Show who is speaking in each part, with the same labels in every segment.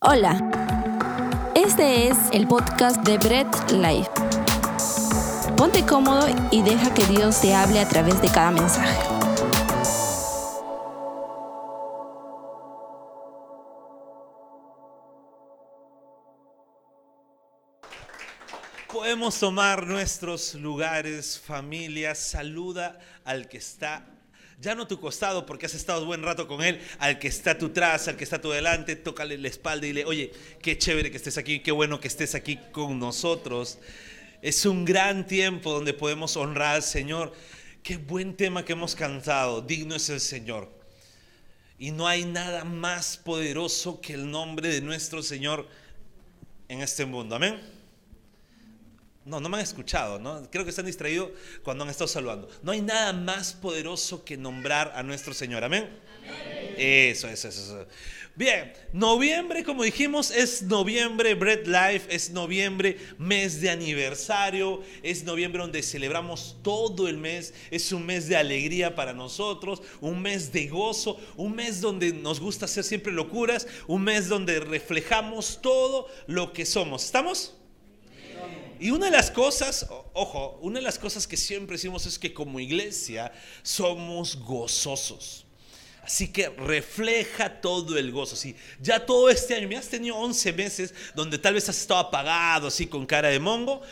Speaker 1: Hola, este es el podcast de Bread Life. Ponte cómodo y deja que Dios te hable a través de cada mensaje.
Speaker 2: Podemos tomar nuestros lugares, familia, saluda al que está ya no tu costado porque has estado buen rato con él, al que está tu atrás, al que está tu delante, tócale la espalda y dile, oye, qué chévere que estés aquí, qué bueno que estés aquí con nosotros. Es un gran tiempo donde podemos honrar al Señor. Qué buen tema que hemos cantado, digno es el Señor. Y no hay nada más poderoso que el nombre de nuestro Señor en este mundo. Amén. No, no me han escuchado, ¿no? Creo que están distraídos cuando han estado saludando. No hay nada más poderoso que nombrar a nuestro Señor. Amén. Eso, eso, eso. Bien, noviembre, como dijimos, es noviembre, Bread Life, es noviembre, mes de aniversario, es noviembre donde celebramos todo el mes, es un mes de alegría para nosotros, un mes de gozo, un mes donde nos gusta hacer siempre locuras, un mes donde reflejamos todo lo que somos. ¿Estamos? Y una de las cosas, ojo, una de las cosas que siempre decimos es que como iglesia somos gozosos. Así que refleja todo el gozo. Si ya todo este año, me has tenido 11 meses donde tal vez has estado apagado, así con cara de mongo.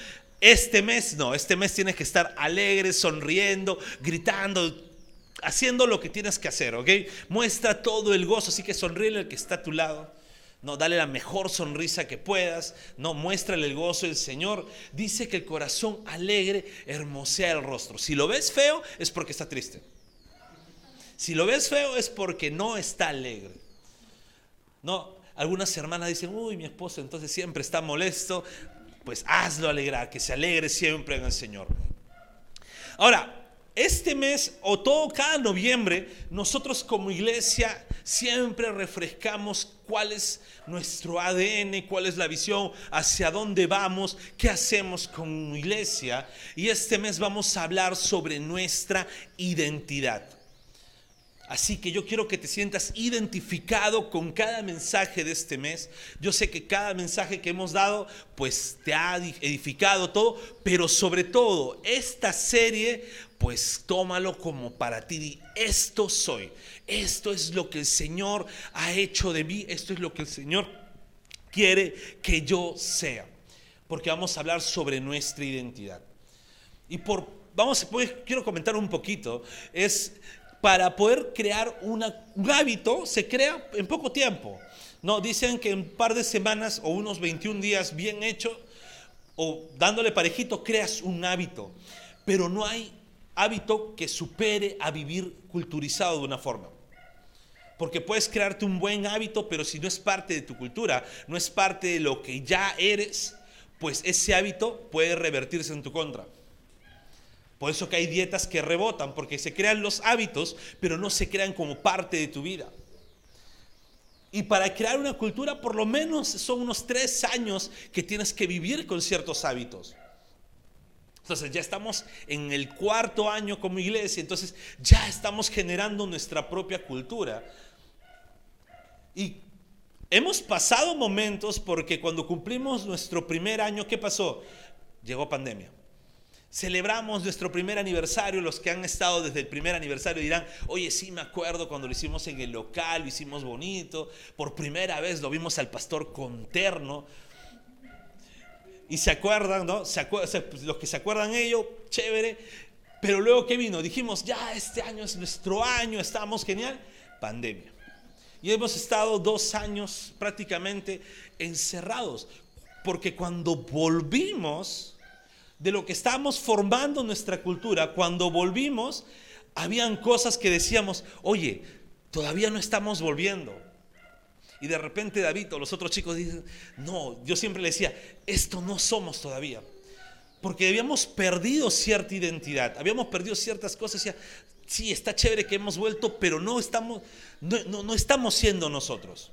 Speaker 2: Este mes no, este mes tienes que estar alegre, sonriendo, gritando, haciendo lo que tienes que hacer, ¿ok? Muestra todo el gozo, así que sonríe al que está a tu lado. No, dale la mejor sonrisa que puedas. No, muéstrale el gozo del Señor. Dice que el corazón alegre hermosea el rostro. Si lo ves feo, es porque está triste. Si lo ves feo, es porque no está alegre. No, algunas hermanas dicen, uy, mi esposo entonces siempre está molesto. Pues hazlo alegrar, que se alegre siempre en el Señor. Ahora, este mes o todo cada noviembre, nosotros como iglesia siempre refrescamos cuál es nuestro ADN, cuál es la visión, hacia dónde vamos, qué hacemos como iglesia. Y este mes vamos a hablar sobre nuestra identidad. Así que yo quiero que te sientas identificado con cada mensaje de este mes. Yo sé que cada mensaje que hemos dado pues te ha edificado todo, pero sobre todo esta serie pues tómalo como para ti. Esto soy. Esto es lo que el Señor ha hecho de mí. Esto es lo que el Señor quiere que yo sea. Porque vamos a hablar sobre nuestra identidad. Y por vamos pues quiero comentar un poquito es para poder crear un hábito se crea en poco tiempo. No, dicen que en un par de semanas o unos 21 días bien hecho o dándole parejito creas un hábito. Pero no hay hábito que supere a vivir culturizado de una forma. Porque puedes crearte un buen hábito, pero si no es parte de tu cultura, no es parte de lo que ya eres, pues ese hábito puede revertirse en tu contra. Por eso que hay dietas que rebotan, porque se crean los hábitos, pero no se crean como parte de tu vida. Y para crear una cultura, por lo menos son unos tres años que tienes que vivir con ciertos hábitos. Entonces ya estamos en el cuarto año como iglesia, entonces ya estamos generando nuestra propia cultura. Y hemos pasado momentos porque cuando cumplimos nuestro primer año, ¿qué pasó? Llegó pandemia. Celebramos nuestro primer aniversario, los que han estado desde el primer aniversario dirán, oye, sí me acuerdo cuando lo hicimos en el local, lo hicimos bonito, por primera vez lo vimos al pastor con terno. Y se acuerdan, ¿no? Pues, los que se acuerdan ellos, chévere. Pero luego, ¿qué vino? Dijimos, ya este año es nuestro año, estamos genial. Pandemia. Y hemos estado dos años prácticamente encerrados. Porque cuando volvimos, de lo que estábamos formando nuestra cultura, cuando volvimos, habían cosas que decíamos, oye, todavía no estamos volviendo. Y de repente David o los otros chicos dicen, no, yo siempre le decía, esto no somos todavía. Porque habíamos perdido cierta identidad, habíamos perdido ciertas cosas. Decía, sí, está chévere que hemos vuelto, pero no estamos, no, no estamos siendo nosotros.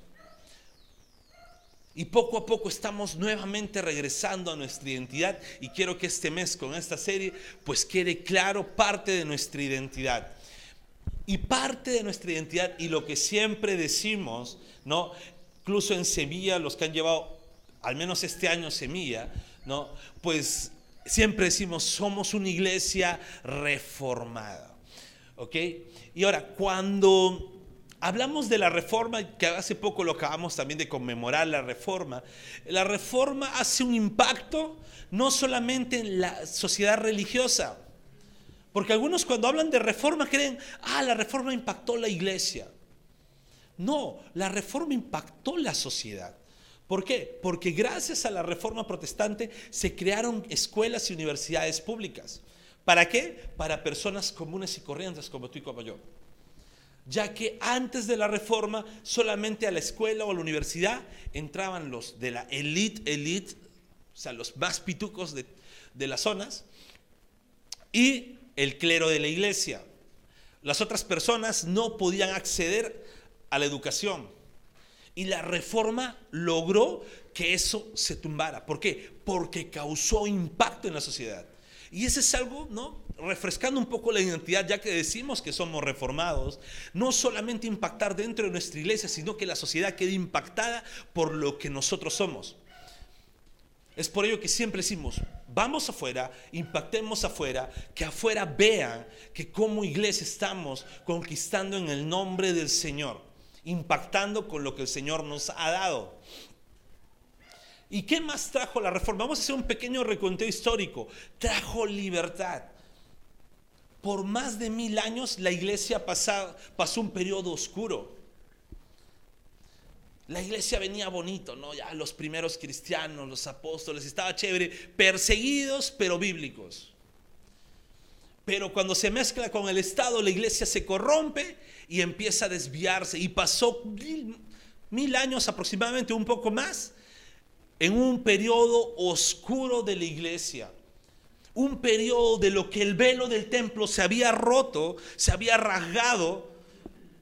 Speaker 2: Y poco a poco estamos nuevamente regresando a nuestra identidad y quiero que este mes con esta serie pues quede claro parte de nuestra identidad. Y parte de nuestra identidad y lo que siempre decimos, ¿no? incluso en Semilla, los que han llevado al menos este año Semilla, ¿no? Pues siempre decimos, somos una iglesia reformada. ¿Ok? Y ahora, cuando hablamos de la reforma, que hace poco lo acabamos también de conmemorar la reforma, la reforma hace un impacto no solamente en la sociedad religiosa, porque algunos cuando hablan de reforma creen, ah, la reforma impactó la iglesia. No, la reforma impactó la sociedad. ¿Por qué? Porque gracias a la reforma protestante se crearon escuelas y universidades públicas. ¿Para qué? Para personas comunes y corrientes como tú y como yo. Ya que antes de la reforma solamente a la escuela o a la universidad entraban los de la elite, elite, o sea, los más pitucos de, de las zonas, y el clero de la iglesia. Las otras personas no podían acceder a la educación. Y la reforma logró que eso se tumbara. ¿Por qué? Porque causó impacto en la sociedad. Y ese es algo, ¿no? Refrescando un poco la identidad, ya que decimos que somos reformados, no solamente impactar dentro de nuestra iglesia, sino que la sociedad quede impactada por lo que nosotros somos. Es por ello que siempre decimos, vamos afuera, impactemos afuera, que afuera vean que como iglesia estamos conquistando en el nombre del Señor, impactando con lo que el Señor nos ha dado. ¿Y qué más trajo la reforma? Vamos a hacer un pequeño reconteo histórico. Trajo libertad. Por más de mil años la iglesia pasó, pasó un periodo oscuro. La iglesia venía bonito, ¿no? Ya los primeros cristianos, los apóstoles, estaba chévere, perseguidos pero bíblicos. Pero cuando se mezcla con el Estado, la iglesia se corrompe y empieza a desviarse. Y pasó mil, años aproximadamente, un poco más, en un periodo oscuro de la iglesia. Un periodo de lo que el velo del templo se había roto, se había rasgado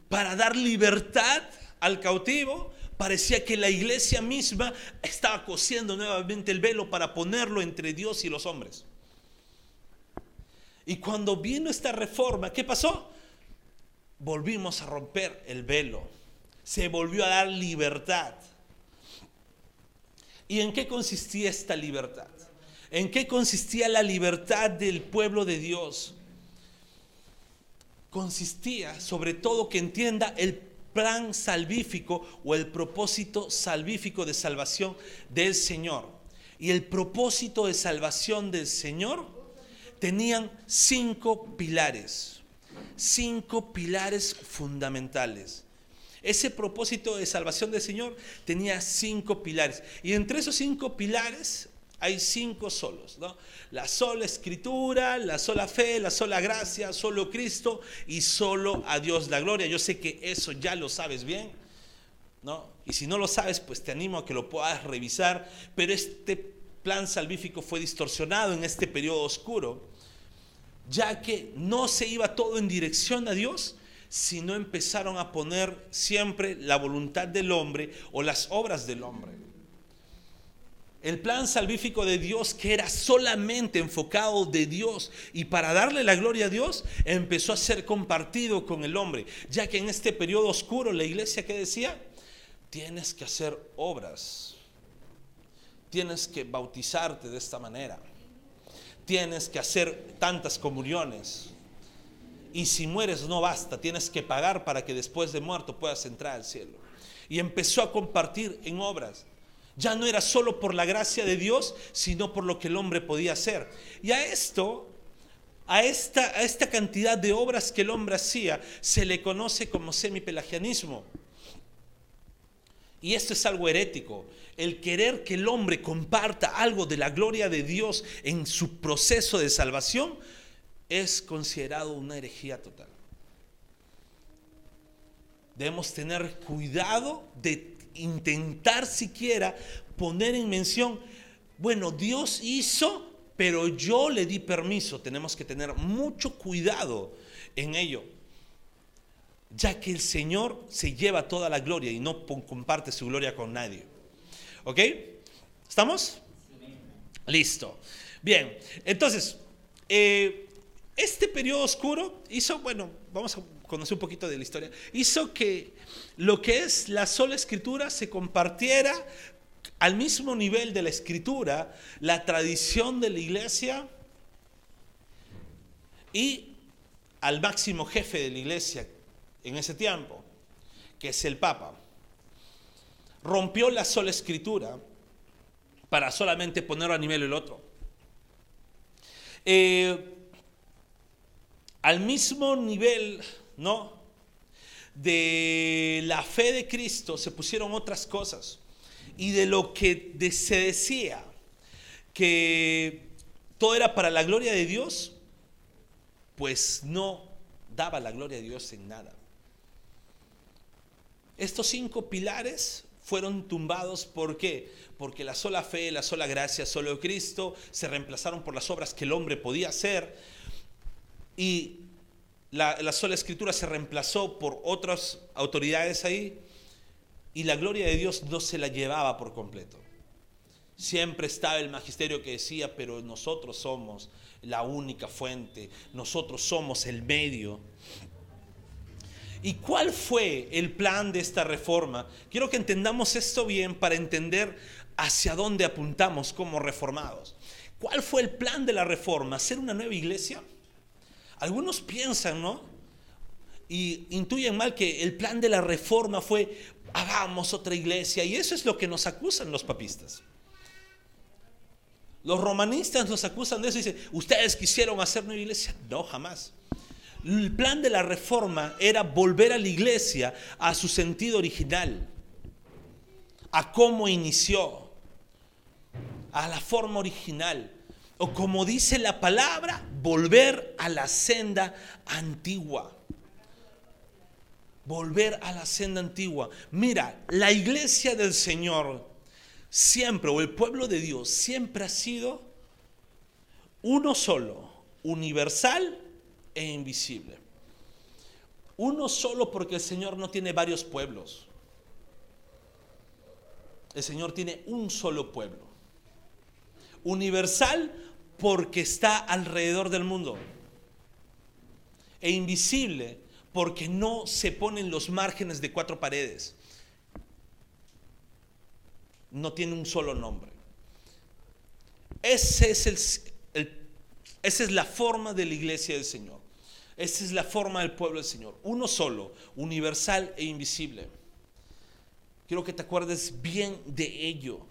Speaker 2: para dar libertad al cautivo Parecía que la iglesia misma estaba cosiendo nuevamente el velo para ponerlo entre Dios y los hombres. Y cuando vino esta reforma, ¿qué pasó? Volvimos a romper el velo. Se volvió a dar libertad. ¿Y en qué consistía esta libertad? ¿En qué consistía la libertad del pueblo de Dios? Consistía sobre todo que entienda el plan salvífico o el propósito salvífico de salvación del Señor. Y el propósito de salvación del Señor tenían cinco pilares, cinco pilares fundamentales. Ese propósito de salvación del Señor tenía cinco pilares. Y entre esos cinco pilares hay cinco solos, ¿no? La sola escritura, la sola fe, la sola gracia, solo Cristo y solo a Dios la gloria. Yo sé que eso ya lo sabes bien, ¿no? Y si no lo sabes, pues te animo a que lo puedas revisar, pero este plan salvífico fue distorsionado en este periodo oscuro, ya que no se iba todo en dirección a Dios, sino empezaron a poner siempre la voluntad del hombre o las obras del hombre. El plan salvífico de Dios, que era solamente enfocado de Dios y para darle la gloria a Dios, empezó a ser compartido con el hombre, ya que en este periodo oscuro la iglesia que decía, tienes que hacer obras, tienes que bautizarte de esta manera, tienes que hacer tantas comuniones. Y si mueres no basta, tienes que pagar para que después de muerto puedas entrar al cielo. Y empezó a compartir en obras. Ya no era solo por la gracia de Dios, sino por lo que el hombre podía hacer. Y a esto, a esta, a esta cantidad de obras que el hombre hacía, se le conoce como semipelagianismo. Y esto es algo herético. El querer que el hombre comparta algo de la gloria de Dios en su proceso de salvación es considerado una herejía total. Debemos tener cuidado de intentar siquiera poner en mención, bueno, Dios hizo, pero yo le di permiso. Tenemos que tener mucho cuidado en ello, ya que el Señor se lleva toda la gloria y no comparte su gloria con nadie. ¿Ok? ¿Estamos? Listo. Bien, entonces, eh, este periodo oscuro hizo, bueno, vamos a conocer un poquito de la historia, hizo que lo que es la sola escritura se compartiera al mismo nivel de la escritura, la tradición de la iglesia y al máximo jefe de la iglesia en ese tiempo, que es el Papa. Rompió la sola escritura para solamente ponerlo a nivel el otro. Eh, al mismo nivel, ¿no? De la fe de Cristo se pusieron otras cosas. Y de lo que se decía que todo era para la gloria de Dios, pues no daba la gloria de Dios en nada. Estos cinco pilares fueron tumbados, ¿por qué? Porque la sola fe, la sola gracia, solo Cristo se reemplazaron por las obras que el hombre podía hacer y la, sola escritura se reemplazó por otras autoridades ahí y la gloria de Dios no se la llevaba por completo. Siempre estaba el magisterio que decía, pero nosotros somos la única fuente, nosotros somos el medio. ¿Y cuál fue el plan de esta reforma? Quiero que entendamos esto bien para entender hacia dónde apuntamos como reformados. ¿Cuál fue el plan de la reforma? ¿Hacer una nueva iglesia? Algunos piensan, ¿no? Y intuyen mal que el plan de la reforma fue, hagamos otra iglesia. Y eso es lo que nos acusan los papistas. Los romanistas nos acusan de eso y dicen, ustedes quisieron hacer una iglesia. No, jamás. El plan de la reforma era volver a la iglesia a su sentido original, a cómo inició, a la forma original o como dice la palabra, volver a la senda antigua. Volver a la senda antigua. Mira, la iglesia del Señor siempre, o el pueblo de Dios, siempre ha sido uno solo, universal e invisible. Uno solo porque el Señor no tiene varios pueblos. El Señor tiene un solo pueblo. Universal porque está alrededor del mundo. E invisible porque no se pone en los márgenes de cuatro paredes. No tiene un solo nombre. Ese es el, esa es la forma de la iglesia del Señor. Esa es la forma del pueblo del Señor. Uno solo, universal e invisible. Quiero que te acuerdes bien de ello.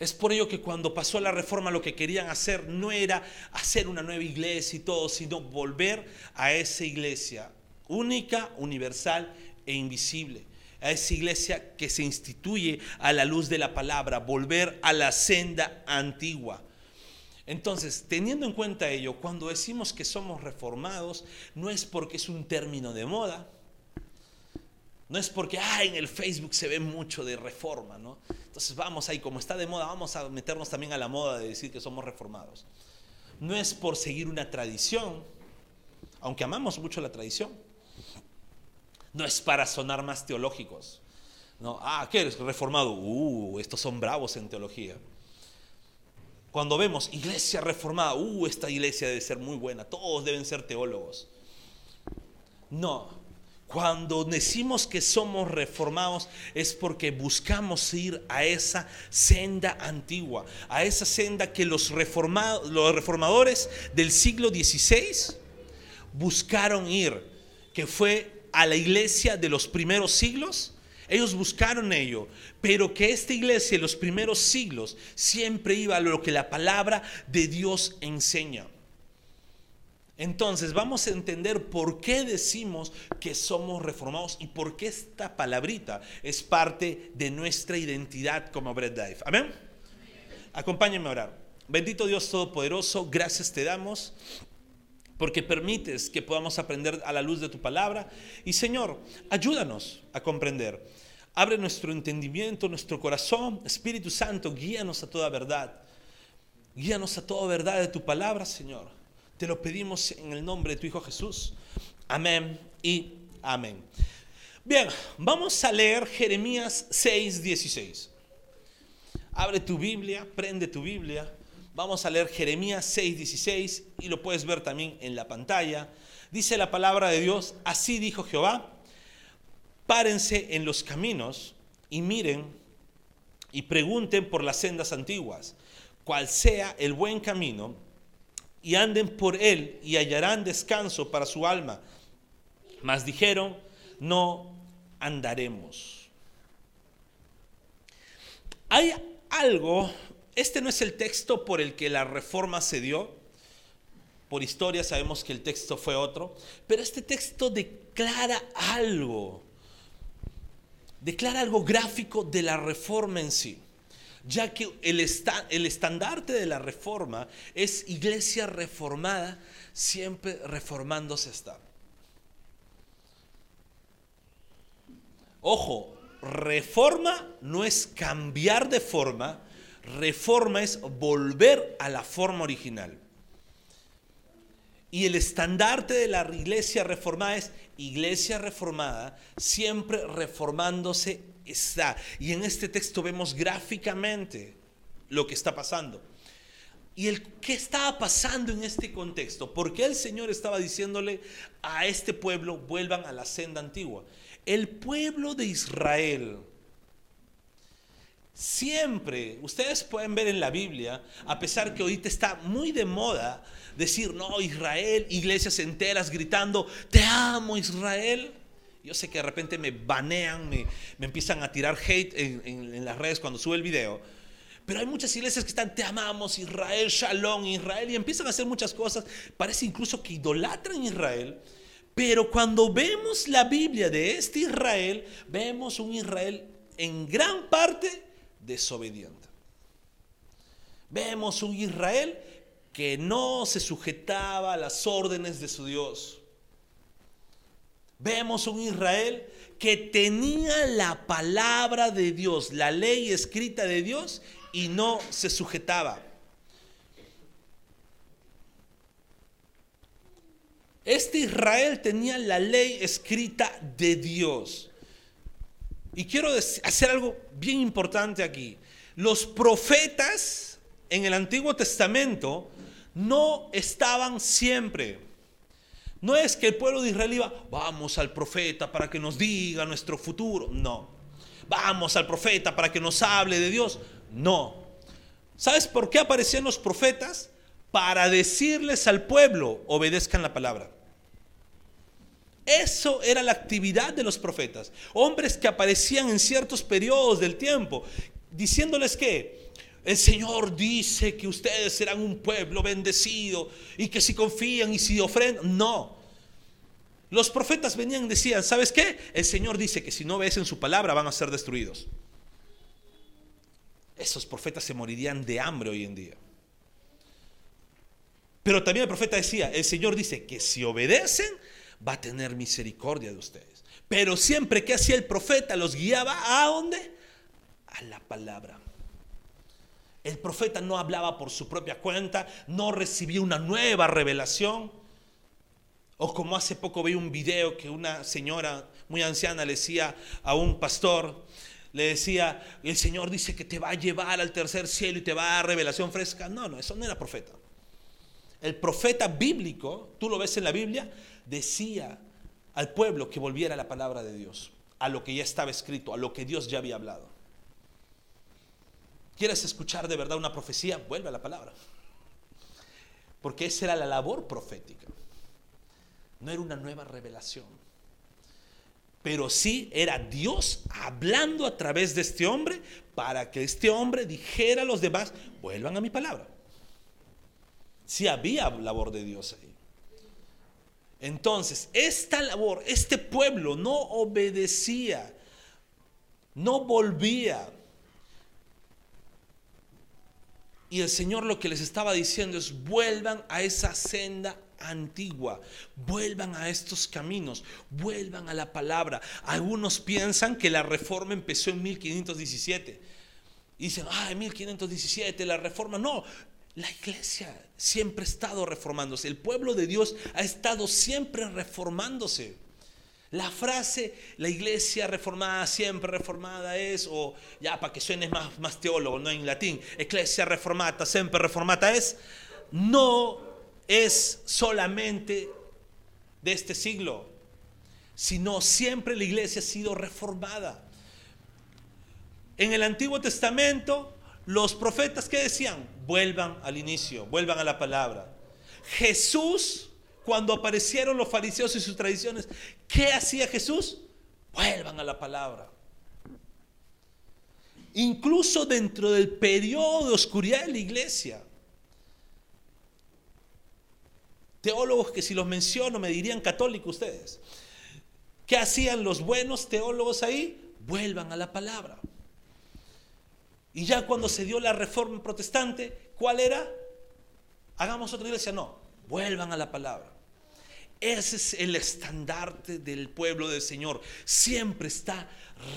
Speaker 2: Es por ello que cuando pasó la reforma lo que querían hacer no era hacer una nueva iglesia y todo, sino volver a esa iglesia única, universal e invisible. A esa iglesia que se instituye a la luz de la palabra, volver a la senda antigua. Entonces, teniendo en cuenta ello, cuando decimos que somos reformados, no es porque es un término de moda, no es porque, ah, en el Facebook se ve mucho de reforma, ¿no? Entonces vamos ahí, como está de moda, vamos a meternos también a la moda de decir que somos reformados. No es por seguir una tradición, aunque amamos mucho la tradición. No es para sonar más teológicos. No, ah, ¿qué eres reformado? Uh, estos son bravos en teología. Cuando vemos iglesia reformada, uh, esta iglesia debe ser muy buena, todos deben ser teólogos. No, cuando decimos que somos reformados es porque buscamos ir a esa senda antigua, a esa senda que los, los reformadores del siglo XVI buscaron ir, que fue a la iglesia de los primeros siglos. Ellos buscaron ello, pero que esta iglesia de los primeros siglos siempre iba a lo que la palabra de Dios enseña. Entonces vamos a entender por qué decimos que somos reformados y por qué esta palabrita es parte de nuestra identidad como Bread Life. Amén. Acompáñenme a orar. Bendito Dios Todopoderoso, gracias te damos porque permites que podamos aprender a la luz de tu palabra. Y Señor, ayúdanos a comprender. Abre nuestro entendimiento, nuestro corazón. Espíritu Santo, guíanos a toda verdad. Guíanos a toda verdad de tu palabra, Señor. Te lo pedimos en el nombre de tu Hijo Jesús. Amén y amén. Bien, vamos a leer Jeremías 6, 16. Abre tu Biblia, prende tu Biblia Vamos a leer Jeremías 6:16 y lo puedes ver también en la pantalla. Dice la palabra de Dios, así dijo Jehová, párense en los caminos y miren y pregunten por las sendas antiguas, cuál sea el buen camino, y anden por él y hallarán descanso para su alma. Mas dijeron, no andaremos. Hay algo, este no es el texto por el que la reforma se dio, por historia sabemos que el texto fue otro, pero este texto declara algo, declara algo gráfico de la reforma en sí, ya que el, el estandarte de la reforma es iglesia reformada, siempre reformándose está. Ojo, reforma no es cambiar de forma, reforma es volver a la forma original. Y el estandarte de la iglesia reformada es iglesia reformada, siempre reformándose está. Y en este texto vemos gráficamente lo que está pasando. ¿Y el qué estaba pasando en este contexto? ¿Por qué el Señor estaba diciéndole a este pueblo vuelvan a la senda antigua? El pueblo de Israel siempre, ustedes pueden ver en la Biblia, a pesar que ahorita está muy de moda decir, no, Israel, iglesias enteras gritando, te amo Israel. Yo sé que de repente me banean, me, empiezan a tirar hate en, en las redes cuando sube el video. Pero hay muchas iglesias que están, te amamos Israel, shalom Israel, y empiezan a hacer muchas cosas. Parece incluso que idolatran Israel. Pero cuando vemos la Biblia de este Israel, vemos un Israel en gran parte desobediente. Vemos un Israel que no se sujetaba a las órdenes de su Dios. Vemos un Israel que tenía la palabra de Dios, la ley escrita de Dios y no se sujetaba. Este Israel tenía la ley escrita de Dios. Y quiero hacer algo bien importante aquí. Los profetas en el Antiguo Testamento no estaban siempre. No es que el pueblo de Israel iba, vamos al profeta para que nos diga nuestro futuro. No. Vamos al profeta para que nos hable de Dios. No. ¿Sabes por qué aparecían los profetas? Para decirles al pueblo, obedezcan la palabra. Eso era la actividad de los profetas. Hombres que aparecían en ciertos periodos del tiempo, diciéndoles que el Señor dice que ustedes serán un pueblo bendecido y que si confían y si ofrendan, no. Los profetas venían y decían, ¿sabes qué? El Señor dice que si no ves en su palabra van a ser destruidos. Esos profetas se morirían de hambre hoy en día. Pero también el profeta decía, el Señor dice que si obedecen, va a tener misericordia de ustedes. Pero siempre que hacía el profeta los guiaba a dónde? A la palabra. El profeta no hablaba por su propia cuenta, no recibía una nueva revelación. O como hace poco vi un video que una señora muy anciana le decía a un pastor, le decía, el Señor dice que te va a llevar al tercer cielo y te va a dar revelación fresca. No, no, eso no era profeta. El profeta bíblico, tú lo ves en la Biblia, decía al pueblo que volviera a la palabra de Dios, a lo que ya estaba escrito, a lo que Dios ya había hablado. ¿Quieres escuchar de verdad una profecía? Vuelve a la palabra. Porque esa era la labor profética. No era una nueva revelación. Pero sí era Dios hablando a través de este hombre para que este hombre dijera a los demás, vuelvan a mi palabra. Si había labor de Dios ahí. Entonces, esta labor, este pueblo no obedecía, no volvía. Y el Señor lo que les estaba diciendo es, vuelvan a esa senda antigua, vuelvan a estos caminos, vuelvan a la palabra. Algunos piensan que la reforma empezó en 1517. Y dicen, ah, en 1517 la reforma. No, la iglesia siempre ha estado reformándose. El pueblo de Dios ha estado siempre reformándose. La frase, la iglesia reformada, siempre reformada es, o ya para que suene más, más teólogo, no en latín, iglesia reformata, siempre reformata es, no es solamente de este siglo, sino siempre la iglesia ha sido reformada. En el Antiguo Testamento, los profetas que decían, vuelvan al inicio, vuelvan a la palabra. Jesús cuando aparecieron los fariseos y sus tradiciones, ¿qué hacía Jesús? Vuelvan a la palabra. Incluso dentro del periodo de oscuridad de la iglesia. Teólogos que si los menciono me dirían católicos ustedes. ¿Qué hacían los buenos teólogos ahí? Vuelvan a la palabra. Y ya cuando se dio la reforma protestante, ¿cuál era? Hagamos otra iglesia. No, vuelvan a la palabra. Ese es el estandarte del pueblo del Señor. Siempre está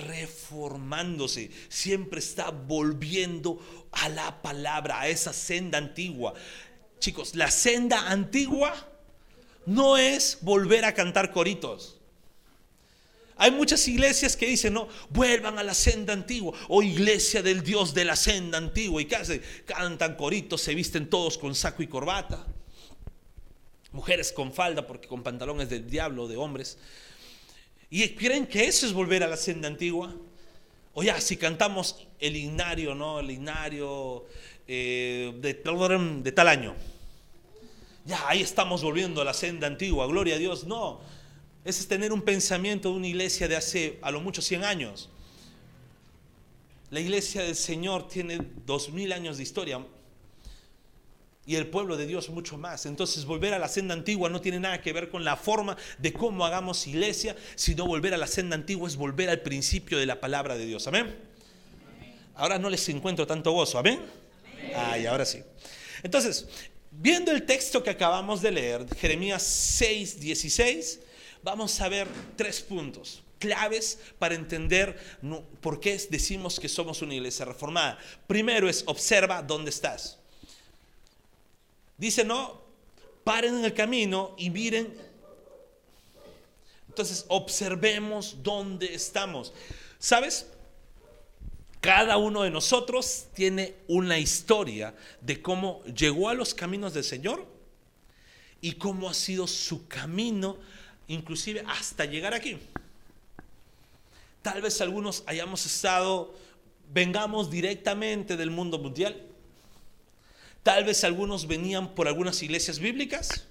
Speaker 2: reformándose, siempre está volviendo a la palabra, a esa senda antigua. Chicos, la senda antigua no es volver a cantar coritos. Hay muchas iglesias que dicen, no, vuelvan a la senda antigua, o iglesia del Dios de la senda antigua, y que cantan coritos, se visten todos con saco y corbata mujeres con falda porque con pantalones del diablo, de hombres. ¿Y creen que eso es volver a la senda antigua? O ya, si cantamos el himnario, ¿no? El himnario eh, de, de tal año. Ya, ahí estamos volviendo a la senda antigua, gloria a Dios. No, ese es tener un pensamiento de una iglesia de hace a lo mucho 100 años. La iglesia del Señor tiene dos mil años de historia, y el pueblo de Dios mucho más. Entonces volver a la senda antigua no tiene nada que ver con la forma de cómo hagamos iglesia, sino volver a la senda antigua es volver al principio de la palabra de Dios. Amén. Ahora no les encuentro tanto gozo. Amén. Ay, ahora sí. Entonces, viendo el texto que acabamos de leer, Jeremías 6, 16, vamos a ver tres puntos claves para entender por qué decimos que somos una iglesia reformada. Primero es observa dónde estás. Dice, no, paren en el camino y miren. Entonces, observemos dónde estamos. ¿Sabes? Cada uno de nosotros tiene una historia de cómo llegó a los caminos del Señor y cómo ha sido su camino, inclusive hasta llegar aquí. Tal vez algunos hayamos estado, vengamos directamente del mundo mundial Tal vez algunos venían por algunas iglesias bíblicas,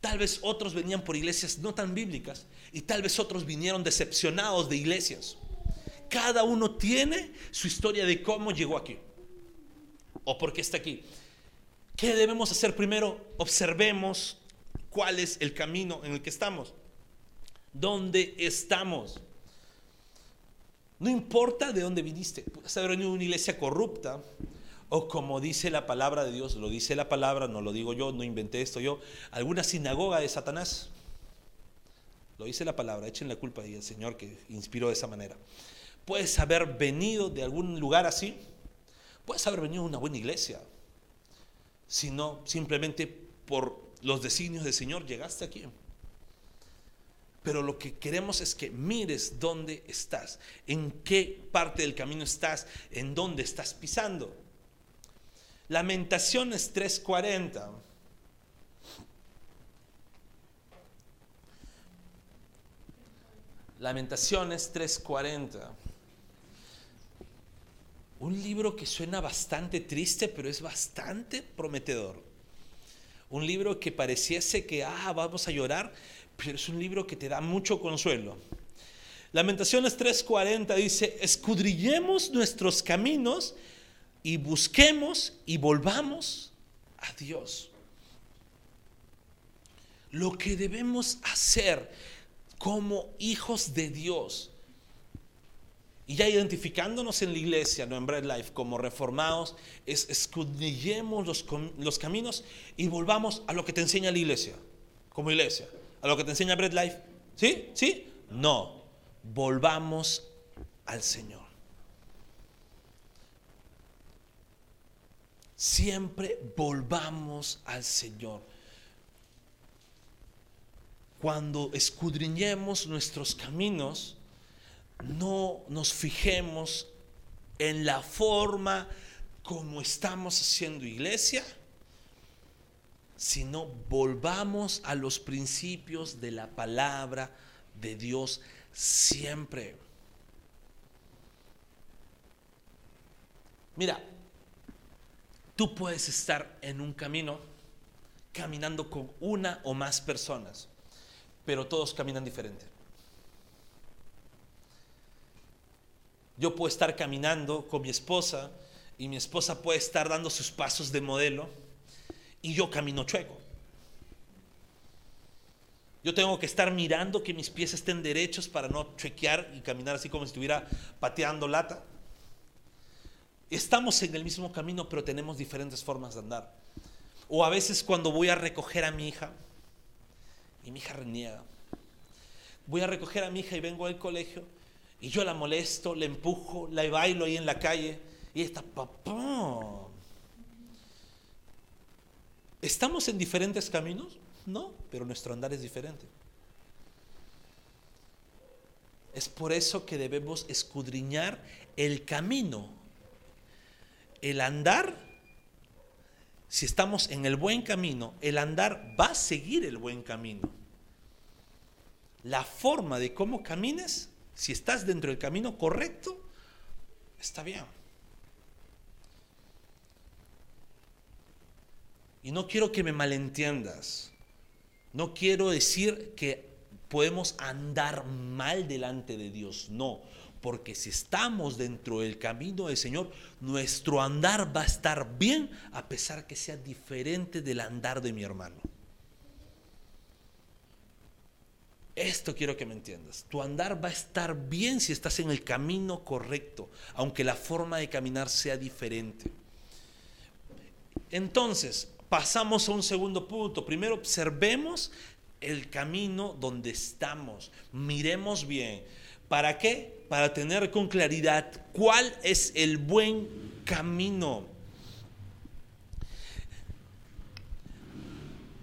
Speaker 2: tal vez otros venían por iglesias no tan bíblicas y tal vez otros vinieron decepcionados de iglesias. Cada uno tiene su historia de cómo llegó aquí o por qué está aquí. ¿Qué debemos hacer primero? Observemos cuál es el camino en el que estamos. ¿Dónde estamos? No importa de dónde viniste. Puedes haber venido de una iglesia corrupta, o como dice la palabra de Dios, lo dice la palabra, no lo digo yo, no inventé esto yo, alguna sinagoga de Satanás. Lo dice la palabra, echen la culpa y el Señor que inspiró de esa manera. Puedes haber venido de algún lugar así, puedes haber venido de una buena iglesia, sino simplemente por los designios del Señor llegaste aquí. Pero lo que queremos es que mires dónde estás, en qué parte del camino estás, en dónde estás pisando. Lamentaciones 3:40. Lamentaciones 3:40. Un libro que suena bastante triste, pero es bastante prometedor. Un libro que pareciese que, ah, vamos a llorar, pero es un libro que te da mucho consuelo. Lamentaciones 3:40 dice, escudrillemos nuestros caminos y busquemos y volvamos a Dios. Lo que debemos hacer como hijos de Dios, y ya identificándonos en la iglesia, no en Bread Life, como reformados, es escudillemos los, los caminos y volvamos a lo que te enseña la iglesia, como iglesia, a lo que te enseña Bread Life. ¿Sí? ¿Sí? No, volvamos al Señor. Siempre volvamos al Señor. cuando escudriñemos nuestros caminos, no nos fijemos en la forma como estamos haciendo iglesia, sino volvamos a los principios de la palabra de Dios siempre. Mira, tú puedes estar en un camino caminando con una o más personas, pero todos caminan diferente. Yo puedo estar caminando con mi esposa y mi esposa puede estar dando sus pasos de modelo y yo camino chueco. Yo tengo que estar mirando que mis pies estén derechos para no chequear y caminar así como si estuviera pateando lata. Estamos en el mismo camino, pero tenemos diferentes formas de andar. O a veces cuando voy a recoger a mi hija, y mi hija reniega, voy a recoger a mi hija y vengo al colegio, y yo la molesto, la empujo, la bailo ahí en la calle, y está, papá. ¿Estamos en diferentes caminos? No, pero nuestro andar es diferente. Es por eso que debemos escudriñar el camino. El andar, si estamos en el buen camino, el andar va a seguir el buen camino. La forma de cómo camines, si estás dentro del camino correcto, está bien. Y no quiero que me malentiendas. No quiero decir que podemos andar mal delante de Dios, no, porque si estamos dentro del camino del Señor, nuestro andar va a estar bien a pesar que sea diferente del andar de mi hermano. Esto quiero que me entiendas. Tu andar va a estar bien si estás en el camino correcto, aunque la forma de caminar sea diferente. Entonces, pasamos a un segundo punto. Primero observemos el camino donde estamos. Miremos bien. ¿Para qué? Para tener con claridad cuál es el buen camino.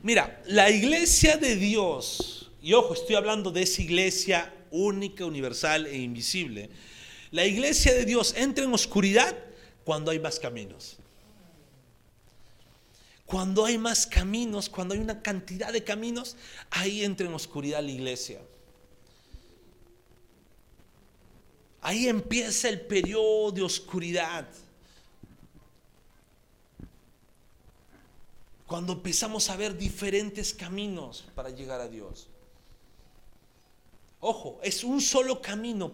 Speaker 2: Mira, la iglesia de Dios, y ojo, estoy hablando de esa iglesia única, universal e invisible. La iglesia de Dios entra en oscuridad cuando hay más caminos. Cuando hay más caminos, cuando hay una cantidad de caminos, ahí entra en oscuridad la iglesia. Ahí empieza el periodo de oscuridad. Cuando empezamos a ver diferentes caminos para llegar a Dios. Ojo, es un solo camino.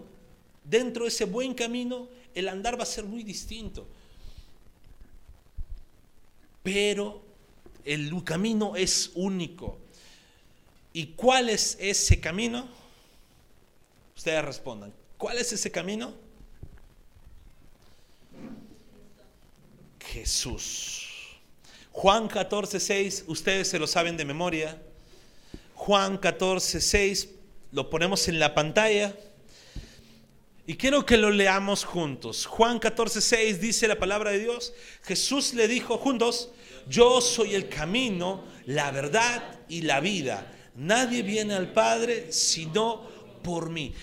Speaker 2: Dentro de ese buen camino, el andar va a ser muy distinto. Pero el camino es único. ¿Y cuál es ese camino? Ustedes respondan. ¿Cuál es ese camino? Jesús. Juan 14, 6, ustedes se lo saben de memoria. Juan 14, 6, lo ponemos en la pantalla. Y quiero que lo leamos juntos. Juan 14, 6 dice la palabra de Dios. Jesús le dijo juntos, yo soy el camino, la verdad y la vida. Nadie viene al Padre sino por mí.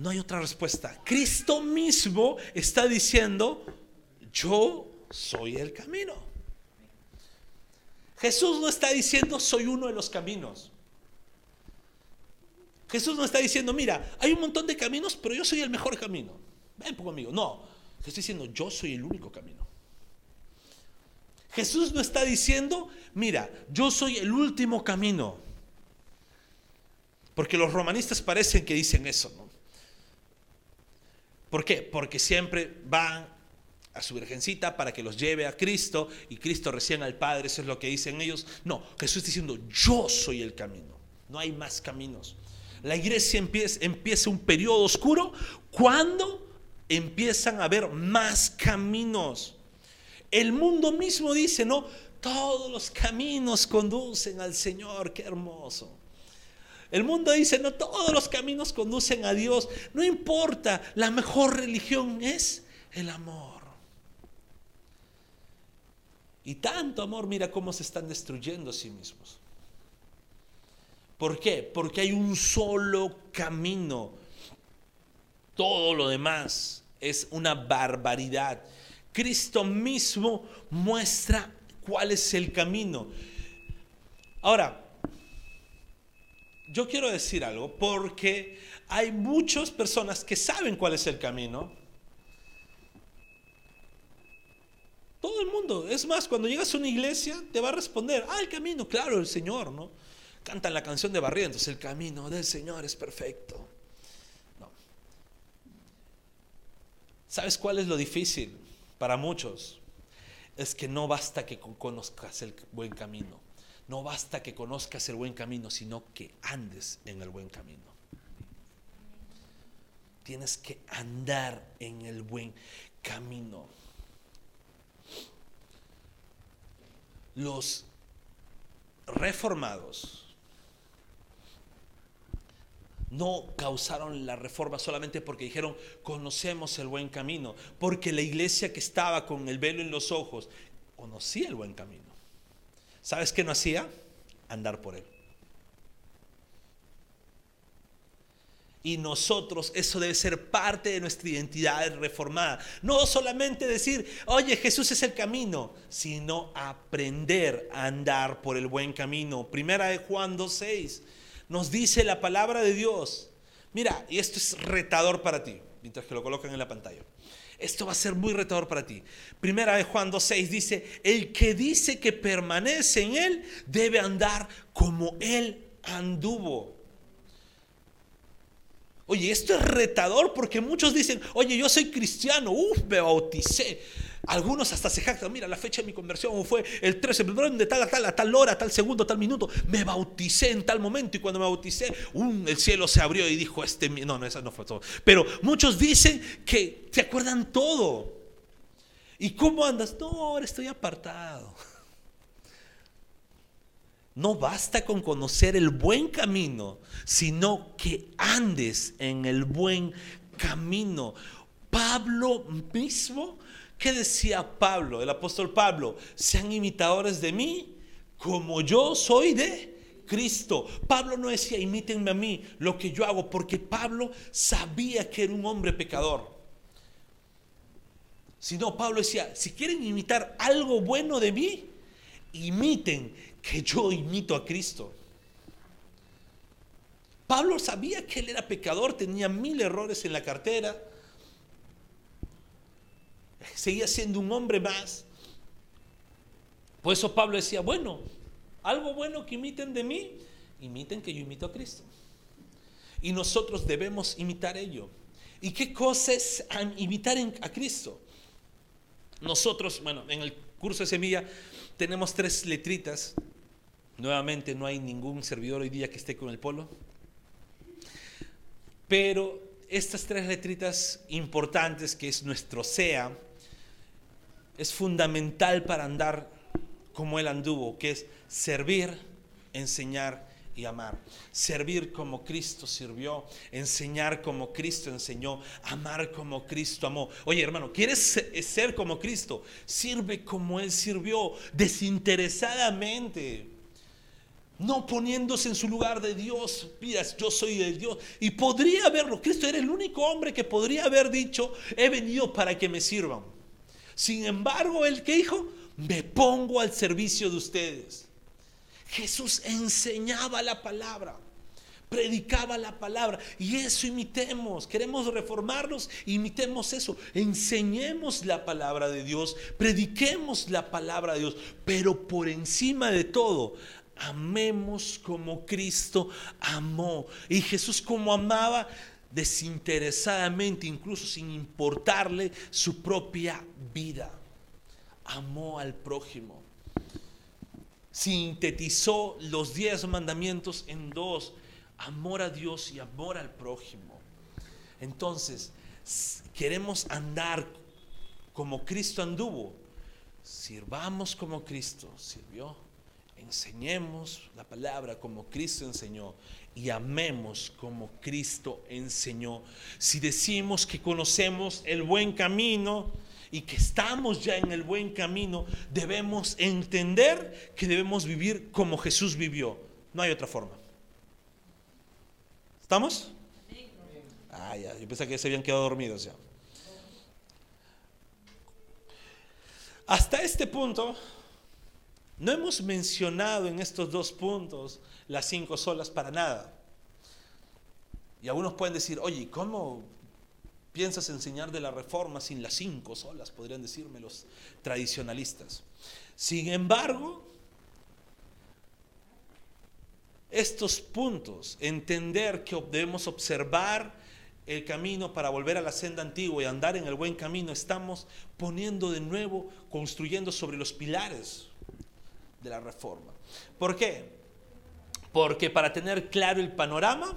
Speaker 2: No hay otra respuesta. Cristo mismo está diciendo, yo soy el camino. Jesús no está diciendo, soy uno de los caminos. Jesús no está diciendo, mira, hay un montón de caminos, pero yo soy el mejor camino. Ven conmigo. No, Jesús está diciendo, yo soy el único camino. Jesús no está diciendo, mira, yo soy el último camino. Porque los romanistas parecen que dicen eso, ¿no? ¿Por qué? Porque siempre van a su virgencita para que los lleve a Cristo y Cristo recién al Padre, eso es lo que dicen ellos. No, Jesús diciendo, yo soy el camino, no hay más caminos. La iglesia empieza, empieza un periodo oscuro cuando empiezan a haber más caminos. El mundo mismo dice, no, todos los caminos conducen al Señor, qué hermoso. El mundo dice, no, todos los caminos conducen a Dios. No importa, la mejor religión es el amor. Y tanto amor, mira cómo se están destruyendo a sí mismos. ¿Por qué? Porque hay un solo camino. Todo lo demás es una barbaridad. Cristo mismo muestra cuál es el camino. Ahora, yo quiero decir algo porque hay muchas personas que saben cuál es el camino. Todo el mundo. Es más, cuando llegas a una iglesia te va a responder, ah, el camino, claro, el Señor, ¿no? Cantan la canción de Barrientos, el camino del Señor es perfecto. No. ¿Sabes cuál es lo difícil para muchos? Es que no basta que conozcas el buen camino. No basta que conozcas el buen camino, sino que andes en el buen camino. Tienes que andar en el buen camino. Los reformados no causaron la reforma solamente porque dijeron, conocemos el buen camino, porque la iglesia que estaba con el velo en los ojos conocía el buen camino. ¿Sabes qué no hacía? Andar por él. Y nosotros, eso debe ser parte de nuestra identidad reformada. No solamente decir, oye, Jesús es el camino, sino aprender a andar por el buen camino. Primera de Juan 2.6 nos dice la palabra de Dios. Mira, y esto es retador para ti, mientras que lo colocan en la pantalla. Esto va a ser muy retador para ti. Primera de Juan 2.6 dice, el que dice que permanece en él debe andar como él anduvo. Oye, esto es retador porque muchos dicen, oye, yo soy cristiano, uff, me bauticé. Algunos hasta se jactan, mira, la fecha de mi conversión fue el 13, de tal a tal, a tal hora, tal segundo, tal minuto. Me bauticé en tal momento y cuando me bauticé, el cielo se abrió y dijo, este, no, no, eso no fue todo. Pero muchos dicen que se acuerdan todo. ¿Y cómo andas? No, ahora estoy apartado. No basta con conocer el buen camino, sino que andes en el buen camino. Pablo mismo ¿Qué decía Pablo, el apóstol Pablo? Sean imitadores de mí como yo soy de Cristo. Pablo no decía, imítenme a mí lo que yo hago, porque Pablo sabía que era un hombre pecador. Sino Pablo decía, si quieren imitar algo bueno de mí, imiten que yo imito a Cristo. Pablo sabía que él era pecador, tenía mil errores en la cartera, seguía siendo un hombre más. Por eso Pablo decía, bueno, algo bueno que imiten de mí, imiten que yo imito a Cristo. Y nosotros debemos imitar ello. ¿Y qué cosa es imitar a Cristo? Nosotros, bueno, en el curso de semilla tenemos tres letritas. Nuevamente no hay ningún servidor hoy día que esté con el polo. Pero estas tres letritas importantes que es nuestro SEA, es fundamental para andar como Él anduvo, que es servir, enseñar y amar. Servir como Cristo sirvió, enseñar como Cristo enseñó, amar como Cristo amó. Oye hermano, ¿quieres ser como Cristo? Sirve como Él sirvió, desinteresadamente. No poniéndose en su lugar de Dios, mira, yo soy el Dios. Y podría haberlo, Cristo era el único hombre que podría haber dicho, he venido para que me sirvan. Sin embargo, el que dijo, me pongo al servicio de ustedes. Jesús enseñaba la palabra, predicaba la palabra y eso imitemos. Queremos reformarnos, imitemos eso. Enseñemos la palabra de Dios, prediquemos la palabra de Dios, pero por encima de todo, amemos como Cristo amó. Y Jesús como amaba, desinteresadamente, incluso sin importarle su propia vida. Amó al prójimo. Sintetizó los diez mandamientos en dos, amor a Dios y amor al prójimo. Entonces, queremos andar como Cristo anduvo. Sirvamos como Cristo sirvió. Enseñemos la palabra como Cristo enseñó y amemos como Cristo enseñó. Si decimos que conocemos el buen camino y que estamos ya en el buen camino, debemos entender que debemos vivir como Jesús vivió. No hay otra forma. ¿Estamos? Ah, ya, yo pensé que se habían quedado dormidos ya. Hasta este punto, no hemos mencionado en estos dos puntos las cinco solas para nada. Y algunos pueden decir, oye, ¿cómo piensas enseñar de la reforma sin las cinco solas? Podrían decirme los tradicionalistas. Sin embargo, estos puntos, entender que debemos observar el camino para volver a la senda antigua y andar en el buen camino, estamos poniendo de nuevo, construyendo sobre los pilares de la reforma. ¿Por qué? Porque para tener claro el panorama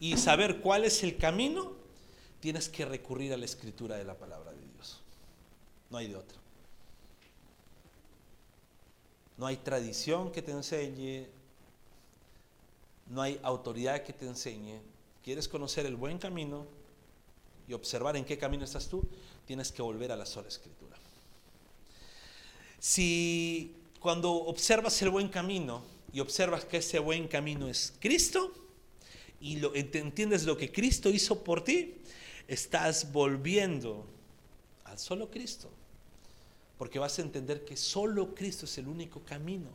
Speaker 2: y saber cuál es el camino, tienes que recurrir a la escritura de la palabra de Dios. No hay de otra. No hay tradición que te enseñe, no hay autoridad que te enseñe. ¿Quieres conocer el buen camino y observar en qué camino estás tú? Tienes que volver a la sola escritura. Si cuando observas el buen camino y observas que ese buen camino es Cristo y lo, entiendes lo que Cristo hizo por ti, estás volviendo al solo Cristo. Porque vas a entender que solo Cristo es el único camino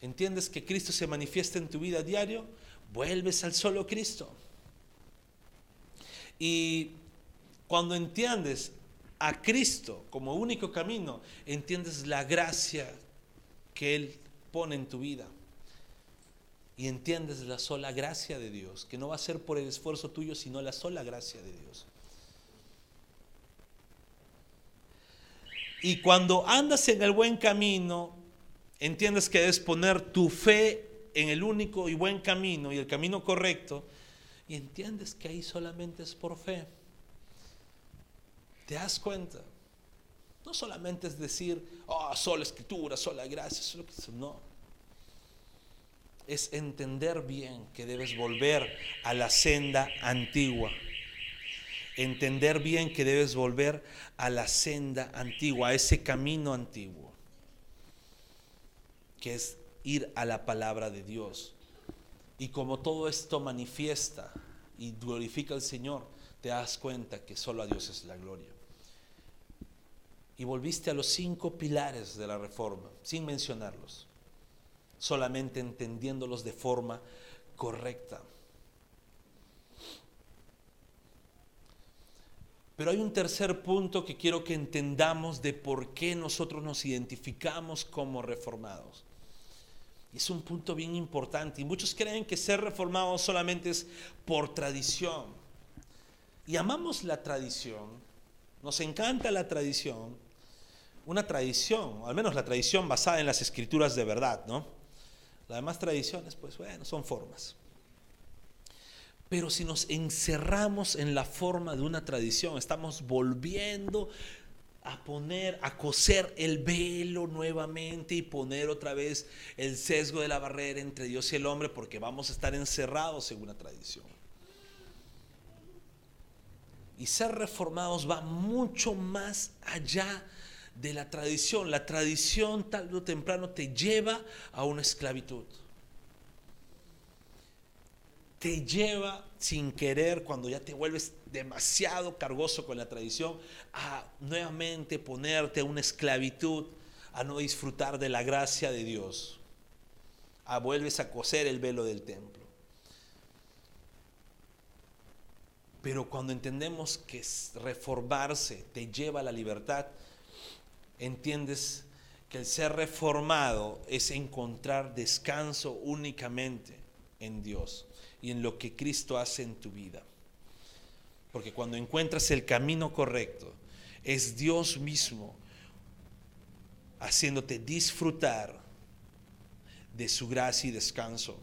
Speaker 2: entiendes que Cristo se manifiesta en tu vida a diario, vuelves al solo Cristo. Y cuando entiendes a Cristo como único camino, entiendes la gracia que Él pone en tu vida. Y entiendes la sola gracia de Dios, que no va a ser por el esfuerzo tuyo, sino la sola gracia de Dios. Y cuando andas en el buen camino, entiendes que debes poner tu fe en el único y buen camino y el camino correcto, y entiendes que ahí solamente es por fe, te das cuenta. No solamente es decir, oh, sola escritura, sola gracia, solo no. Es entender bien que debes volver a la senda antigua. Entender bien que debes volver a la senda antigua, a ese camino antiguo que es ir a la palabra de Dios. Y como todo esto manifiesta y glorifica al Señor, te das cuenta que solo a Dios es la gloria. Y volviste a los cinco pilares de la reforma, sin mencionarlos, solamente entendiéndolos de forma correcta. Pero hay un tercer punto que quiero que entendamos de por qué nosotros nos identificamos como reformados. Es un punto bien importante. Y muchos creen que ser reformado solamente es por tradición. Y amamos la tradición. Nos encanta la tradición. Una tradición, al menos la tradición basada en las escrituras de verdad, ¿no? Las demás tradiciones, pues bueno, son formas. Pero si nos encerramos en la forma de una tradición, estamos volviendo a poner, a coser el velo nuevamente y poner otra vez el sesgo de la barrera entre Dios y el hombre porque vamos a estar encerrados en una tradición. Y ser reformados va mucho más allá de la tradición. La tradición tarde o temprano te lleva a una esclavitud te lleva sin querer, cuando ya te vuelves demasiado cargoso con la tradición, a nuevamente ponerte a una esclavitud, a no disfrutar de la gracia de Dios, a vuelves a coser el velo del templo. Pero cuando entendemos que reformarse te lleva a la libertad, entiendes que el ser reformado es encontrar descanso únicamente en Dios y en lo que Cristo hace en tu vida. Porque cuando encuentras el camino correcto, es Dios mismo haciéndote disfrutar de su gracia y descanso.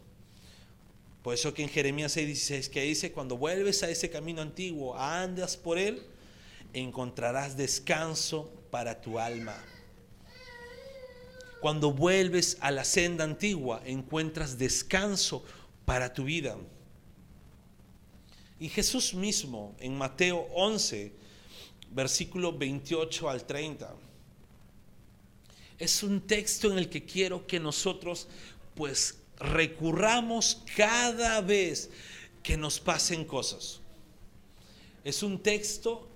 Speaker 2: Por eso que en Jeremías 6:16 que dice, cuando vuelves a ese camino antiguo, andas por él, encontrarás descanso para tu alma. Cuando vuelves a la senda antigua, encuentras descanso para tu vida. Y Jesús mismo en Mateo 11, versículo 28 al 30, es un texto en el que quiero que nosotros pues recurramos cada vez que nos pasen cosas. Es un texto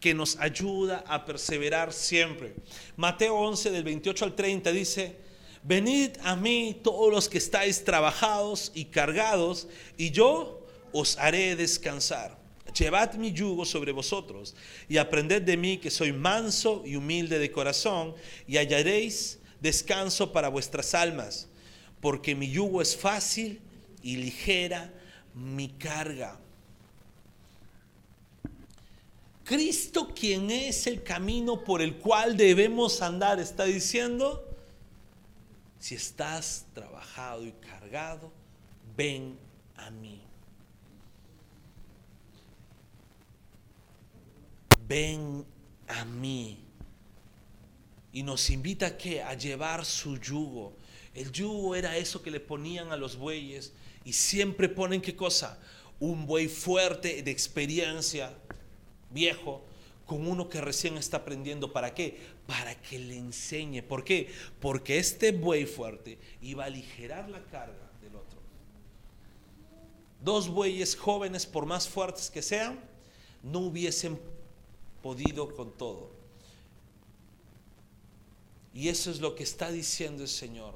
Speaker 2: que nos ayuda a perseverar siempre. Mateo 11 del 28 al 30 dice, venid a mí todos los que estáis trabajados y cargados, y yo os haré descansar. Llevad mi yugo sobre vosotros y aprended de mí que soy manso y humilde de corazón, y hallaréis descanso para vuestras almas, porque mi yugo es fácil y ligera mi carga. Cristo, quien es el camino por el cual debemos andar, está diciendo, si estás trabajado y cargado, ven a mí. Ven a mí. Y nos invita a qué? A llevar su yugo. El yugo era eso que le ponían a los bueyes y siempre ponen qué cosa? Un buey fuerte de experiencia, viejo, con uno que recién está aprendiendo. ¿Para qué? Para que le enseñe. ¿Por qué? Porque este buey fuerte iba a aligerar la carga del otro. Dos bueyes jóvenes, por más fuertes que sean, no hubiesen podido con todo. Y eso es lo que está diciendo el Señor.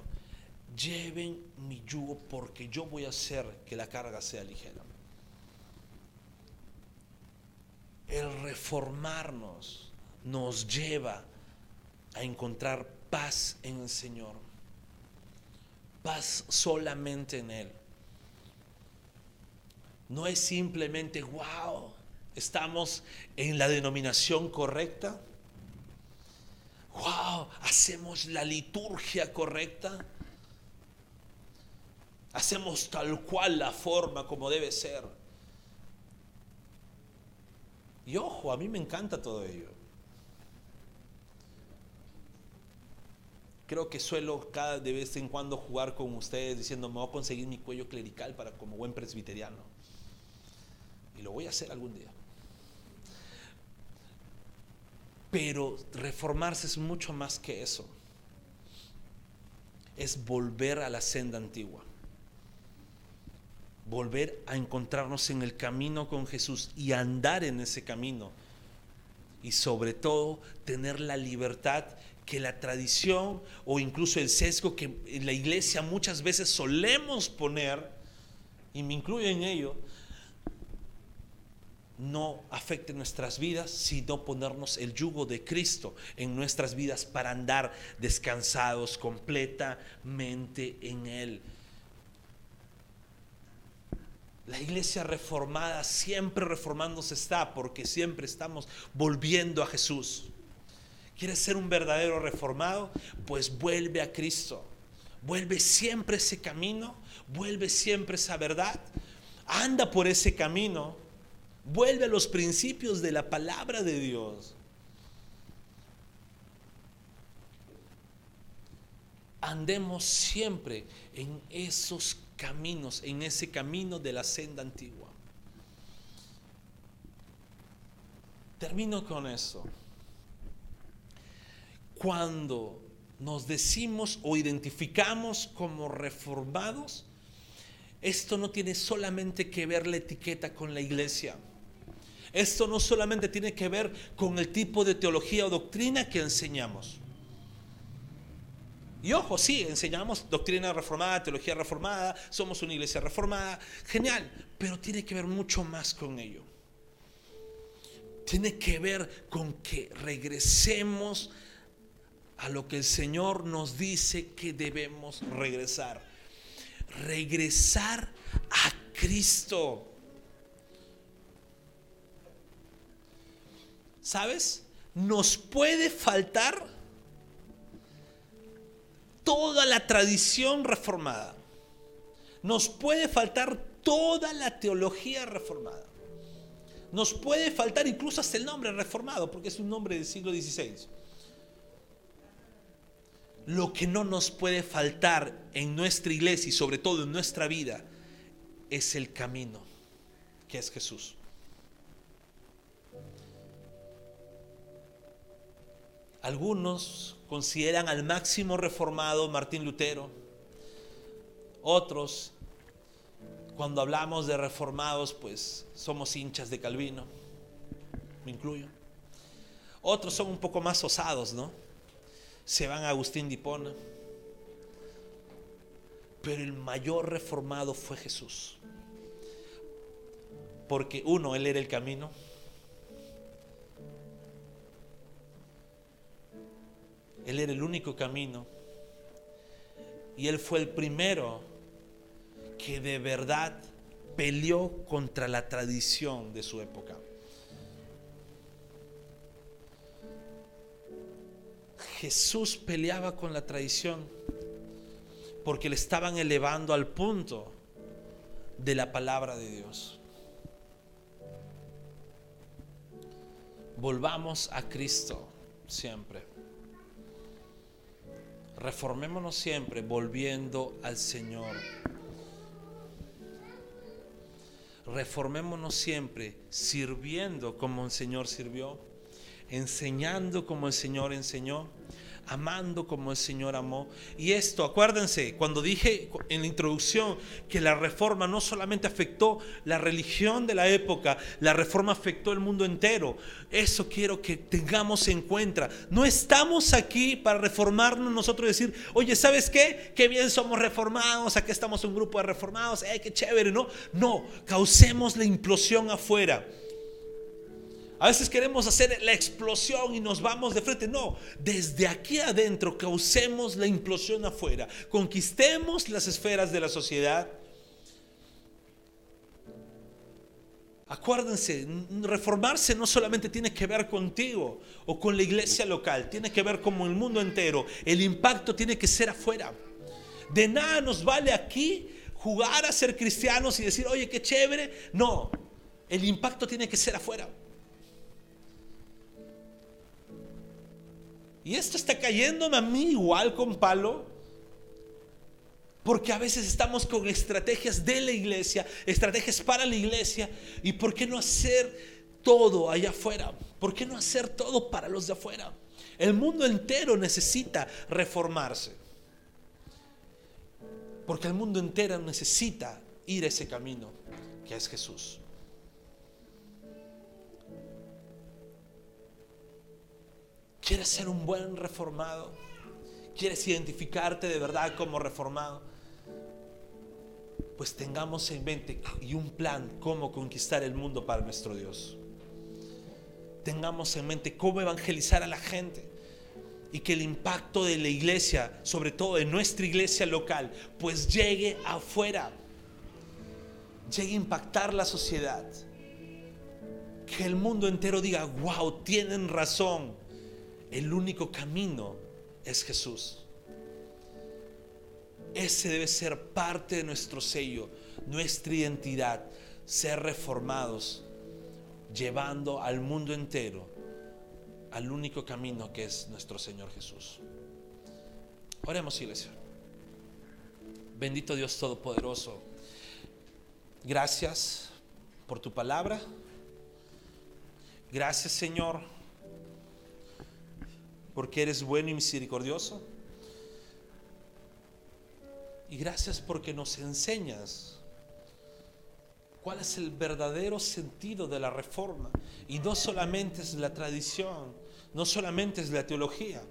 Speaker 2: Lleven mi yugo porque yo voy a hacer que la carga sea ligera. El reformarnos nos lleva a encontrar paz en el Señor. Paz solamente en Él. No es simplemente, wow, estamos en la denominación correcta. Wow, hacemos la liturgia correcta. Hacemos tal cual la forma como debe ser. Y ojo, a mí me encanta todo ello. Creo que suelo cada de vez en cuando jugar con ustedes diciendo, me voy a conseguir mi cuello clerical para como buen presbiteriano. Y lo voy a hacer algún día. Pero reformarse es mucho más que eso. Es volver a la senda antigua. Volver a encontrarnos en el camino con Jesús y andar en ese camino. Y sobre todo tener la libertad que la tradición o incluso el sesgo que la iglesia muchas veces solemos poner, y me incluyo en ello, no afecte nuestras vidas, sino ponernos el yugo de Cristo en nuestras vidas para andar descansados completamente en Él. La iglesia reformada siempre reformándose está porque siempre estamos volviendo a Jesús. ¿Quieres ser un verdadero reformado? Pues vuelve a Cristo. Vuelve siempre ese camino, vuelve siempre esa verdad. Anda por ese camino Vuelve a los principios de la palabra de Dios. Andemos siempre en esos caminos, en ese camino de la senda antigua. Termino con eso. Cuando nos decimos o identificamos como reformados, esto no tiene solamente que ver la etiqueta con la iglesia. Esto no solamente tiene que ver con el tipo de teología o doctrina que enseñamos. Y ojo, sí, enseñamos doctrina reformada, teología reformada, somos una iglesia reformada, genial, pero tiene que ver mucho más con ello. Tiene que ver con que regresemos a lo que el Señor nos dice que debemos regresar. Regresar a Cristo. ¿sabes? Nos puede faltar toda la tradición reformada. Nos puede faltar toda la teología reformada. Nos puede faltar incluso hasta el nombre reformado, porque es un nombre del siglo XVI. Lo que no nos puede faltar en nuestra iglesia y sobre todo en nuestra vida es el camino, que es Jesús. Algunos consideran al máximo reformado Martín Lutero. Otros, cuando hablamos de reformados, pues somos hinchas de Calvino, me incluyo. Otros son un poco más osados, ¿no? Se van a Agustín de Hipona. Pero el mayor reformado fue Jesús. Porque uno, Él era el camino. Él era el único camino. Y Él fue el primero que de verdad peleó contra la tradición de su época. Jesús peleaba con la tradición porque le estaban elevando al punto de la palabra de Dios. Volvamos a Cristo siempre. Reformémonos siempre volviendo al Señor. Reformémonos siempre sirviendo como el Señor sirvió, enseñando como el Señor enseñó amando como el Señor amó. Y esto, acuérdense, cuando dije en la introducción que la reforma no solamente afectó la religión de la época, la reforma afectó el mundo entero. Eso quiero que tengamos en cuenta. No estamos aquí para reformarnos nosotros y decir, oye, ¿sabes qué? Qué bien somos reformados, aquí estamos un grupo de reformados, eh, qué chévere, ¿no? No, causemos la implosión afuera. A veces queremos hacer la explosión y nos vamos de frente. No, desde aquí adentro causemos la implosión afuera. Conquistemos las esferas de la sociedad. Acuérdense, reformarse no solamente tiene que ver contigo o con la iglesia local, tiene que ver con el mundo entero. El impacto tiene que ser afuera. De nada nos vale aquí jugar a ser cristianos y decir, oye, qué chévere. No, el impacto tiene que ser afuera. Y esto está cayéndome a mí igual con palo. Porque a veces estamos con estrategias de la iglesia, estrategias para la iglesia. ¿Y por qué no hacer todo allá afuera? ¿Por qué no hacer todo para los de afuera? El mundo entero necesita reformarse. Porque el mundo entero necesita ir ese camino que es Jesús. ¿Quieres ser un buen reformado? ¿Quieres identificarte de verdad como reformado? Pues tengamos en mente y un plan cómo conquistar el mundo para nuestro Dios. Tengamos en mente cómo evangelizar a la gente y que el impacto de la iglesia, sobre todo de nuestra iglesia local, pues llegue afuera, llegue a impactar la sociedad. Que el mundo entero diga, wow, tienen razón el único camino es Jesús. Ese debe ser parte de nuestro sello, nuestra identidad, ser reformados, llevando al mundo entero al único camino que es nuestro Señor Jesús. Oremos, iglesia. Bendito Dios Todopoderoso. Gracias por tu palabra. Gracias, Señor porque eres bueno y misericordioso. Y gracias porque nos enseñas cuál es el verdadero sentido de la reforma. Y no solamente es la tradición, no solamente es la teología,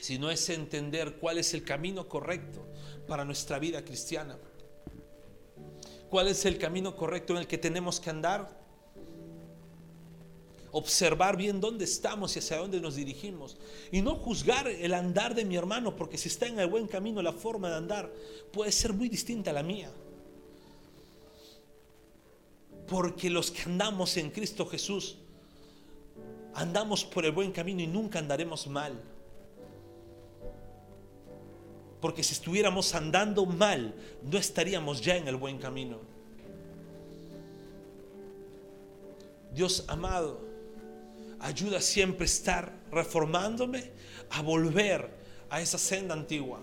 Speaker 2: sino es entender cuál es el camino correcto para nuestra vida cristiana. ¿Cuál es el camino correcto en el que tenemos que andar? Observar bien dónde estamos y hacia dónde nos dirigimos. Y no juzgar el andar de mi hermano, porque si está en el buen camino, la forma de andar puede ser muy distinta a la mía. Porque los que andamos en Cristo Jesús, andamos por el buen camino y nunca andaremos mal. Porque si estuviéramos andando mal, no estaríamos ya en el buen camino. Dios amado, ayuda siempre a estar reformándome, a volver a esa senda antigua.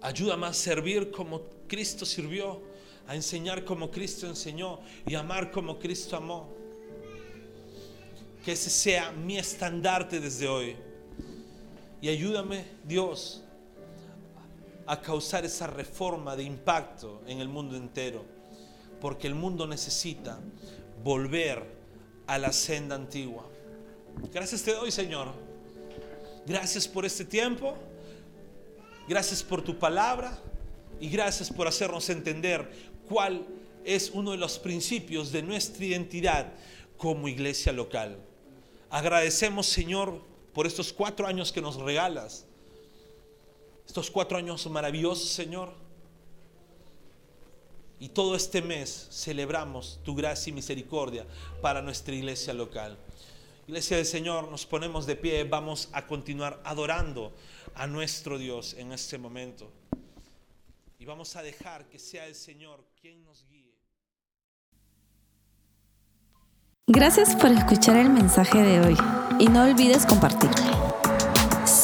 Speaker 2: Ayúdame a servir como Cristo sirvió, a enseñar como Cristo enseñó y amar como Cristo amó. Que ese sea mi estandarte desde hoy. Y ayúdame, Dios, a causar esa reforma de impacto en el mundo entero, porque el mundo necesita volver a la senda antigua. Gracias te doy, Señor. Gracias por este tiempo. Gracias por tu palabra y gracias por hacernos entender cuál es uno de los principios de nuestra identidad como iglesia local. Agradecemos, Señor, por estos cuatro años que nos regalas. Estos cuatro años maravillosos, Señor. Y todo este mes celebramos tu gracia y misericordia para nuestra iglesia local. Iglesia del Señor, nos ponemos de pie, vamos a continuar adorando a nuestro Dios en este momento. Y vamos a dejar que sea el Señor quien nos guíe.
Speaker 1: Gracias por escuchar el mensaje de hoy y no olvides compartirlo.